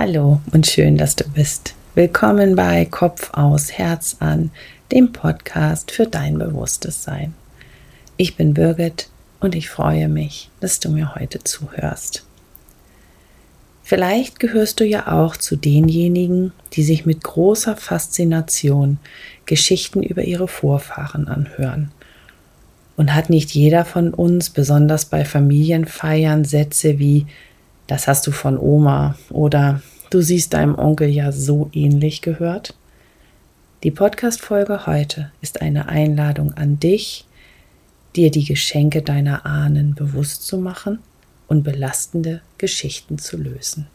Hallo und schön, dass du bist. Willkommen bei Kopf aus, Herz an, dem Podcast für dein bewusstes Sein. Ich bin Birgit und ich freue mich, dass du mir heute zuhörst. Vielleicht gehörst du ja auch zu denjenigen, die sich mit großer Faszination Geschichten über ihre Vorfahren anhören. Und hat nicht jeder von uns, besonders bei Familienfeiern, Sätze wie das hast du von Oma oder du siehst deinem Onkel ja so ähnlich gehört? Die Podcast-Folge heute ist eine Einladung an dich, dir die Geschenke deiner Ahnen bewusst zu machen und belastende Geschichten zu lösen.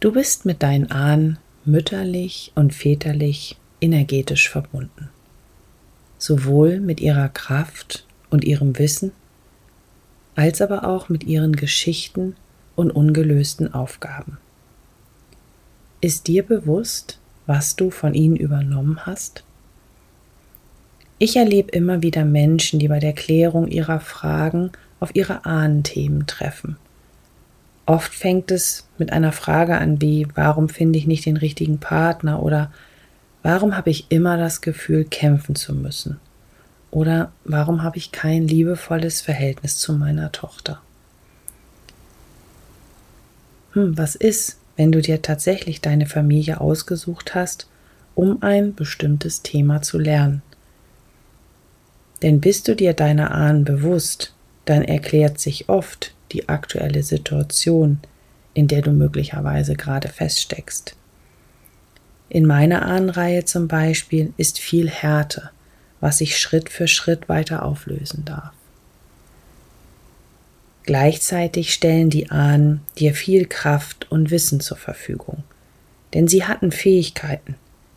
Du bist mit deinen Ahnen mütterlich und väterlich energetisch verbunden, sowohl mit ihrer Kraft und ihrem Wissen, als aber auch mit ihren Geschichten und ungelösten Aufgaben. Ist dir bewusst, was du von ihnen übernommen hast? Ich erlebe immer wieder Menschen, die bei der Klärung ihrer Fragen auf ihre Ahnenthemen treffen Oft fängt es mit einer Frage an wie, warum finde ich nicht den richtigen Partner oder warum habe ich immer das Gefühl, kämpfen zu müssen? Oder warum habe ich kein liebevolles Verhältnis zu meiner Tochter? Hm, was ist, wenn du dir tatsächlich deine Familie ausgesucht hast, um ein bestimmtes Thema zu lernen? Denn bist du dir deiner Ahnen bewusst, dann erklärt sich oft die aktuelle Situation, in der du möglicherweise gerade feststeckst. In meiner Ahnenreihe zum Beispiel ist viel Härte, was sich Schritt für Schritt weiter auflösen darf. Gleichzeitig stellen die Ahnen dir viel Kraft und Wissen zur Verfügung, denn sie hatten Fähigkeiten,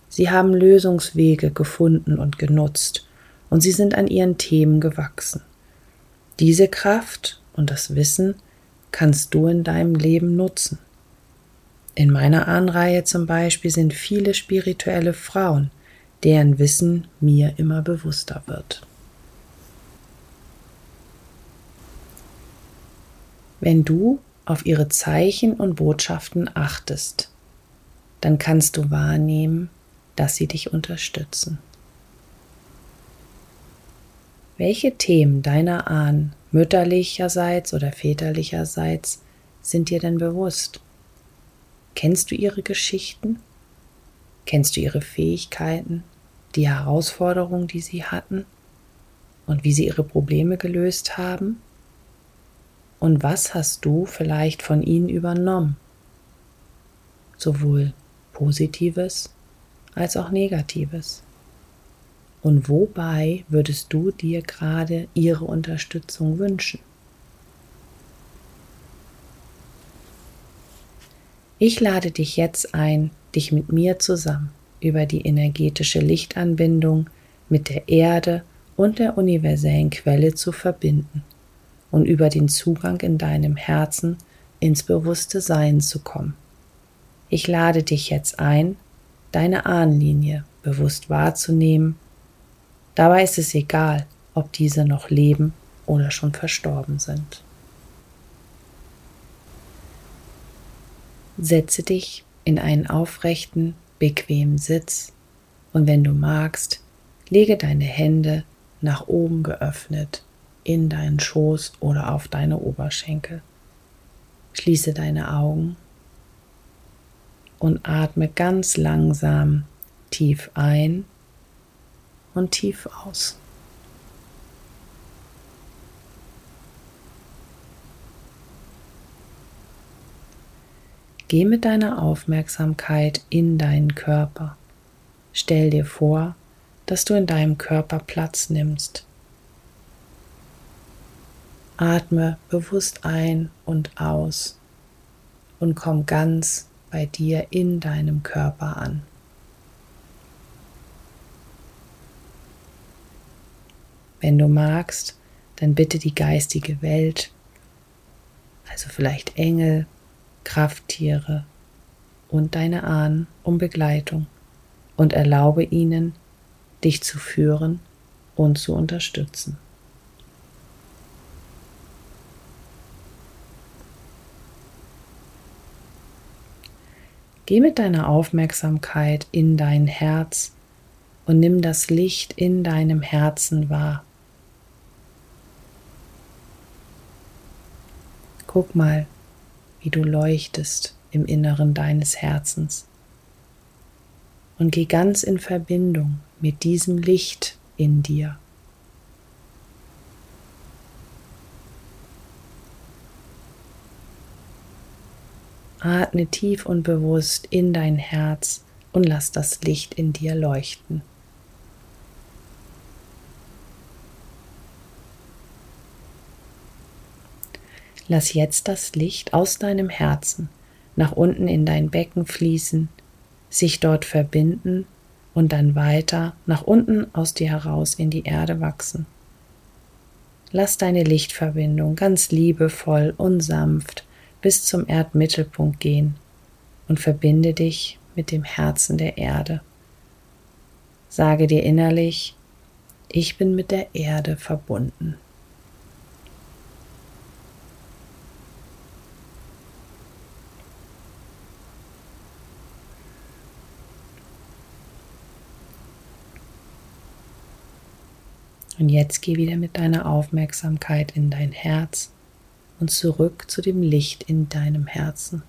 sie haben Lösungswege gefunden und genutzt, und sie sind an ihren Themen gewachsen. Diese Kraft und das Wissen kannst du in deinem Leben nutzen. In meiner Ahnenreihe zum Beispiel sind viele spirituelle Frauen, deren Wissen mir immer bewusster wird. Wenn du auf ihre Zeichen und Botschaften achtest, dann kannst du wahrnehmen, dass sie dich unterstützen. Welche Themen deiner Ahnen mütterlicherseits oder väterlicherseits sind dir denn bewusst? Kennst du ihre Geschichten? Kennst du ihre Fähigkeiten, die Herausforderungen, die sie hatten und wie sie ihre Probleme gelöst haben? Und was hast du vielleicht von ihnen übernommen? Sowohl Positives als auch Negatives. Und wobei würdest du dir gerade ihre Unterstützung wünschen? Ich lade dich jetzt ein, dich mit mir zusammen über die energetische Lichtanbindung mit der Erde und der universellen Quelle zu verbinden und über den Zugang in deinem Herzen ins bewusste Sein zu kommen. Ich lade dich jetzt ein, deine Ahnenlinie bewusst wahrzunehmen Dabei ist es egal, ob diese noch leben oder schon verstorben sind. Setze dich in einen aufrechten, bequemen Sitz und wenn du magst, lege deine Hände nach oben geöffnet in deinen Schoß oder auf deine Oberschenkel. Schließe deine Augen und atme ganz langsam tief ein und tief aus. Geh mit deiner Aufmerksamkeit in deinen Körper. Stell dir vor, dass du in deinem Körper Platz nimmst. Atme bewusst ein und aus und komm ganz bei dir in deinem Körper an. Wenn du magst, dann bitte die geistige Welt, also vielleicht Engel, Krafttiere und deine Ahnen um Begleitung und erlaube ihnen, dich zu führen und zu unterstützen. Geh mit deiner Aufmerksamkeit in dein Herz und nimm das Licht in deinem Herzen wahr. Guck mal, wie du leuchtest im Inneren deines Herzens und geh ganz in Verbindung mit diesem Licht in dir. Atme tief und bewusst in dein Herz und lass das Licht in dir leuchten. Lass jetzt das Licht aus deinem Herzen nach unten in dein Becken fließen, sich dort verbinden und dann weiter nach unten aus dir heraus in die Erde wachsen. Lass deine Lichtverbindung ganz liebevoll und sanft bis zum Erdmittelpunkt gehen und verbinde dich mit dem Herzen der Erde. Sage dir innerlich, ich bin mit der Erde verbunden. Und jetzt geh wieder mit deiner Aufmerksamkeit in dein Herz und zurück zu dem Licht in deinem Herzen.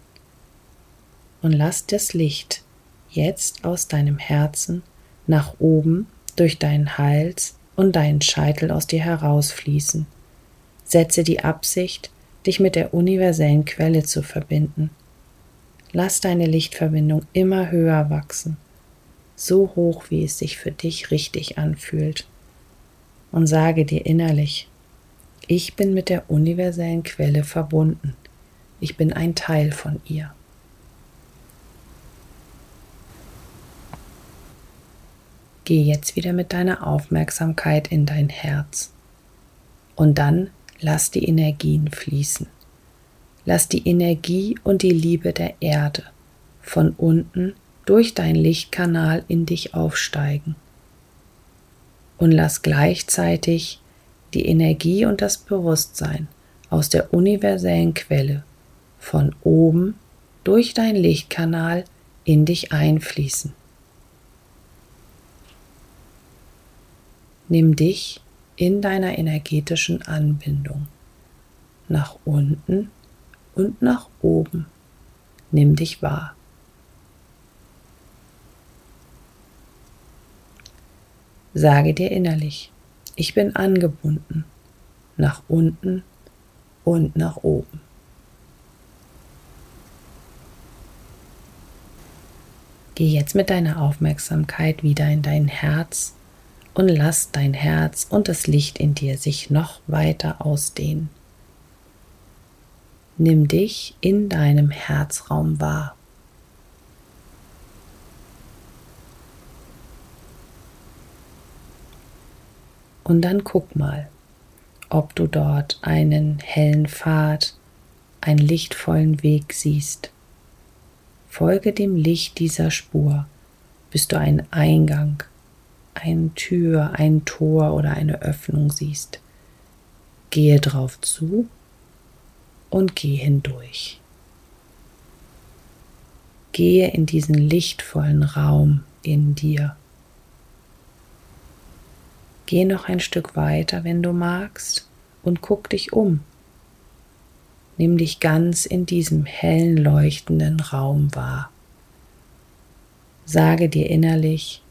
Und lass das Licht jetzt aus deinem Herzen nach oben durch deinen Hals und deinen Scheitel aus dir herausfließen. Setze die Absicht, dich mit der universellen Quelle zu verbinden. Lass deine Lichtverbindung immer höher wachsen, so hoch wie es sich für dich richtig anfühlt. Und sage dir innerlich, ich bin mit der universellen Quelle verbunden. Ich bin ein Teil von ihr. Geh jetzt wieder mit deiner Aufmerksamkeit in dein Herz und dann lass die Energien fließen. Lass die Energie und die Liebe der Erde von unten durch dein Lichtkanal in dich aufsteigen. Und lass gleichzeitig die Energie und das Bewusstsein aus der universellen Quelle von oben durch dein Lichtkanal in dich einfließen. Nimm dich in deiner energetischen Anbindung nach unten und nach oben. Nimm dich wahr. Sage dir innerlich, ich bin angebunden nach unten und nach oben. Geh jetzt mit deiner Aufmerksamkeit wieder in dein Herz und lass dein Herz und das Licht in dir sich noch weiter ausdehnen. Nimm dich in deinem Herzraum wahr. Und dann guck mal, ob du dort einen hellen Pfad, einen lichtvollen Weg siehst. Folge dem Licht dieser Spur, bis du einen Eingang, eine Tür, ein Tor oder eine Öffnung siehst. Gehe drauf zu und geh hindurch. Gehe in diesen lichtvollen Raum in dir. Geh noch ein Stück weiter, wenn du magst, und guck dich um. Nimm dich ganz in diesem hellen, leuchtenden Raum wahr. Sage dir innerlich,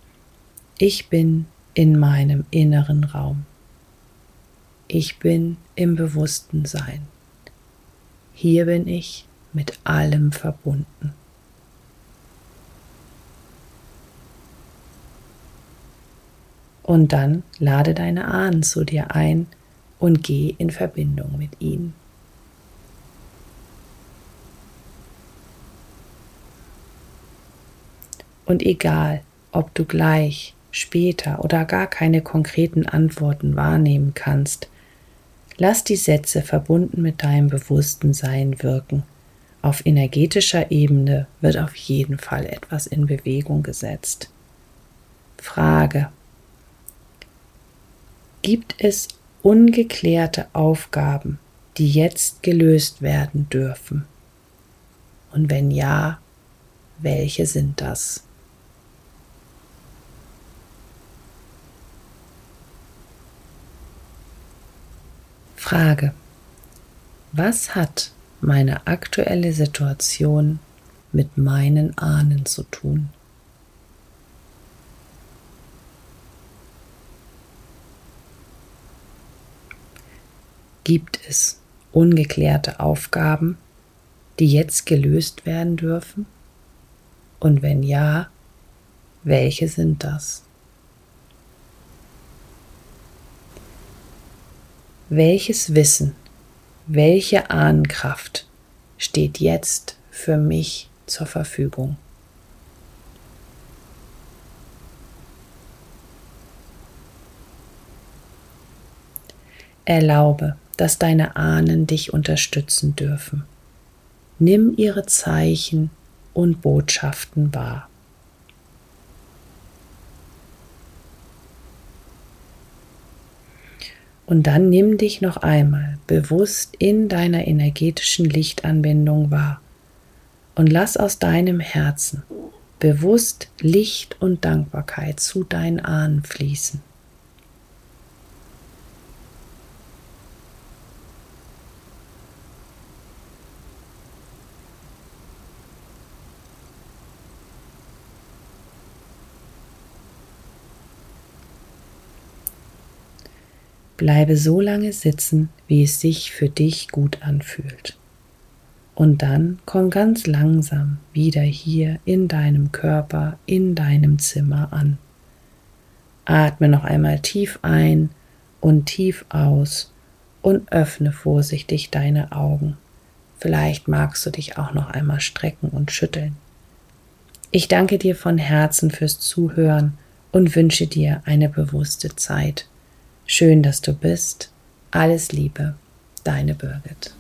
ich bin in meinem inneren Raum. Ich bin im bewussten Sein. Hier bin ich mit allem verbunden. Und dann lade deine Ahnen zu dir ein und geh in Verbindung mit ihnen. Und egal, ob du gleich, später oder gar keine konkreten Antworten wahrnehmen kannst, lass die Sätze verbunden mit deinem bewussten Sein wirken. Auf energetischer Ebene wird auf jeden Fall etwas in Bewegung gesetzt. Frage, Gibt es ungeklärte Aufgaben, die jetzt gelöst werden dürfen? Und wenn ja, welche sind das? Frage. Was hat meine aktuelle Situation mit meinen Ahnen zu tun? Gibt es ungeklärte Aufgaben, die jetzt gelöst werden dürfen? Und wenn ja, welche sind das? Welches Wissen, welche Ahnenkraft steht jetzt für mich zur Verfügung? Erlaube, dass deine Ahnen dich unterstützen dürfen. Nimm ihre Zeichen und Botschaften wahr. Und dann nimm dich noch einmal bewusst in deiner energetischen Lichtanbindung wahr und lass aus deinem Herzen bewusst Licht und Dankbarkeit zu deinen Ahnen fließen. Bleibe so lange sitzen, wie es sich für dich gut anfühlt. Und dann komm ganz langsam wieder hier in deinem Körper, in deinem Zimmer an. Atme noch einmal tief ein und tief aus und öffne vorsichtig deine Augen. Vielleicht magst du dich auch noch einmal strecken und schütteln. Ich danke dir von Herzen fürs Zuhören und wünsche dir eine bewusste Zeit. Schön, dass du bist. Alles Liebe, deine Birgit.